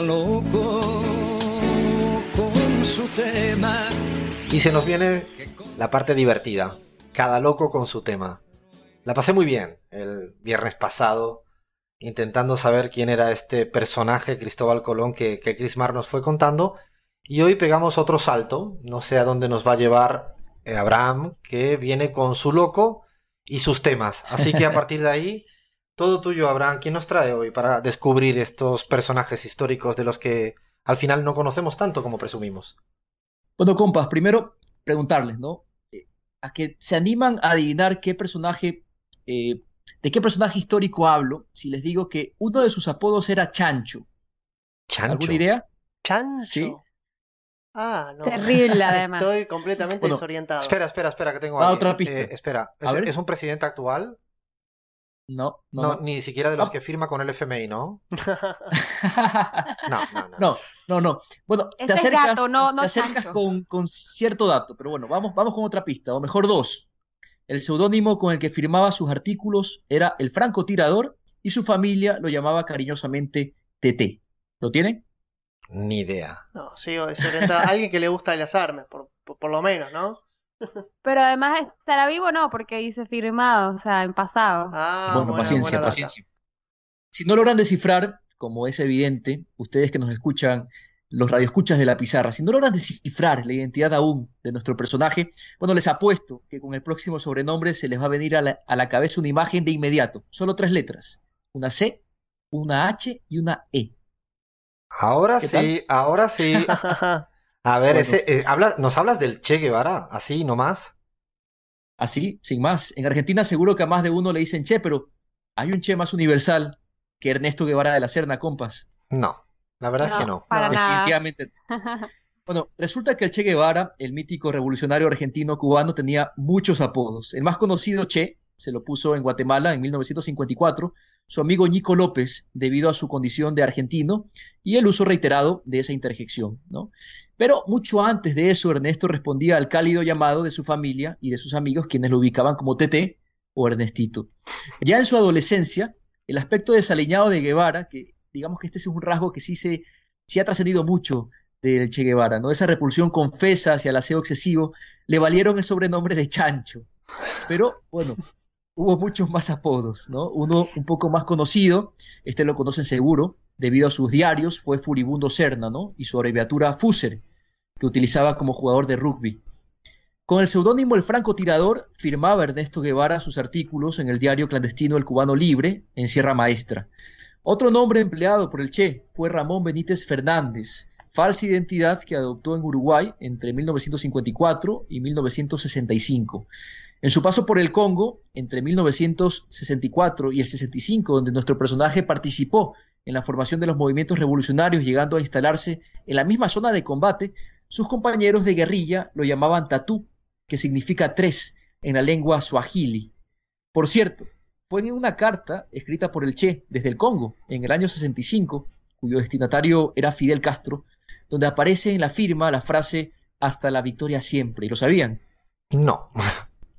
Loco con su tema. Y se nos viene la parte divertida. Cada loco con su tema. La pasé muy bien el viernes pasado intentando saber quién era este personaje Cristóbal Colón que, que Chris Mar nos fue contando. Y hoy pegamos otro salto. No sé a dónde nos va a llevar eh, Abraham, que viene con su loco y sus temas. Así que a partir de ahí, todo tuyo, Abraham. ¿Quién nos trae hoy para descubrir estos personajes históricos de los que al final no conocemos tanto como presumimos? Bueno, compas, primero preguntarles, ¿no? Eh, a que se animan a adivinar qué personaje, eh, de qué personaje histórico hablo, si les digo que uno de sus apodos era Chancho. Chancho. ¿Alguna idea? Chancho. Sí. Ah, no. Terrible, además. Estoy completamente Bueno, desorientado. Espera, espera, espera, que tengo Va, ahí. otra pista. Eh, espera, A ¿Es, ver. es un presidente actual? No, no, No, no. ni siquiera de los Ah. que firma con el FMI, ¿no? No, no, no. No, no, no. Bueno, te acercas, gato, no- no te acercas con, con cierto dato, pero bueno, vamos, vamos con otra pista, o mejor dos. El seudónimo con el que firmaba sus artículos era el francotirador y su familia lo llamaba cariñosamente TT. ¿Lo tienen? Ni idea. No, sigo desorientado. Alguien que le gusta las armas, por, por, por lo menos, ¿no? Pero además estará vivo no, porque dice firmado, o sea, en pasado. Ah, bueno, buena- paciencia, buena paciencia. Si no logran descifrar, como es evidente, ustedes que nos escuchan, los radioescuchas de la pizarra, si no logran descifrar la identidad aún de nuestro personaje, bueno, les apuesto que con el próximo sobrenombre se les va a venir a la, a la cabeza una imagen de inmediato. Solo tres letras. Una C, una H y una E. Ahora ¿Qué sí, ahora sí. A ver, Bueno. ese, eh, habla, ¿nos hablas del Che Guevara? Así nomás. Así, sin más. En Argentina seguro que a más de uno le dicen Che, pero hay un Che más universal que Ernesto Guevara de la Serna, compas. No, la verdad es que no. para No, nada. Definitivamente. Bueno, resulta que el Che Guevara, el mítico revolucionario argentino cubano, tenía muchos apodos. El más conocido, Che, se lo puso en Guatemala en 1954 su amigo Ñico López, debido a su condición de argentino y el uso reiterado de esa interjección, ¿no? Pero mucho antes de eso, Ernesto respondía al cálido llamado de su familia y de sus amigos, quienes lo ubicaban como TT o Ernestito. Ya en su adolescencia, el aspecto desaliñado de Guevara, que digamos que este es un rasgo que sí se sí ha trascendido mucho del Che Guevara, ¿no? Esa repulsión confesa hacia el aseo excesivo le valieron el sobrenombre de Chancho. Pero bueno, hubo muchos más apodos, ¿no? Uno un poco más conocido, este lo conocen seguro, debido a sus diarios, fue Furibundo Serna, ¿no? Y su abreviatura Fuser, que utilizaba como jugador de rugby. Con el seudónimo El Francotirador firmaba Ernesto Guevara sus artículos en el diario clandestino El Cubano Libre, en Sierra Maestra. Otro nombre empleado por el Che fue Ramón Benítez Fernández, falsa identidad que adoptó en Uruguay entre 1954 y 1965. En su paso por el Congo, entre 1964 y el 65, donde nuestro personaje participó en la formación de los movimientos revolucionarios, llegando a instalarse en la misma zona de combate, sus compañeros de guerrilla lo llamaban tatú, que significa tres en la lengua suajili. Por cierto, fue en una carta escrita por el Che desde el Congo en el año 65, cuyo destinatario era Fidel Castro, donde aparece en la firma la frase hasta la victoria siempre. ¿Y lo sabían? No.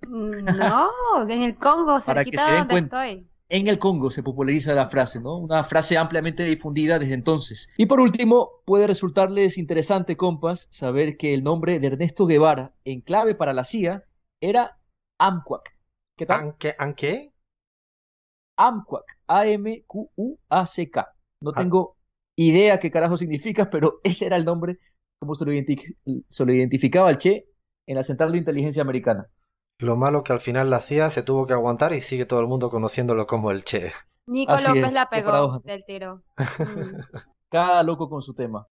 No, en el Congo, Para que se de den donde cuenta. estoy. En el Congo se populariza la frase, ¿no? Una frase ampliamente difundida desde entonces. Y por último, puede resultarles interesante, compas, saber que el nombre de Ernesto Guevara, en clave para la CIA, era AMCUAC. ¿Qué tal? ¿Anque? ¿Anque? AMCUAC. A-M-Q-U-A-C-K. No Ah. tengo idea qué carajo significa, pero ese era el nombre como se lo, se lo identificaba el Che en la Central de Inteligencia Americana. Lo malo que al final la CIA se tuvo que aguantar y sigue todo el mundo conociéndolo como el Che. Nico Así López es, la pegó del tiro. Mm. Cada loco con su tema.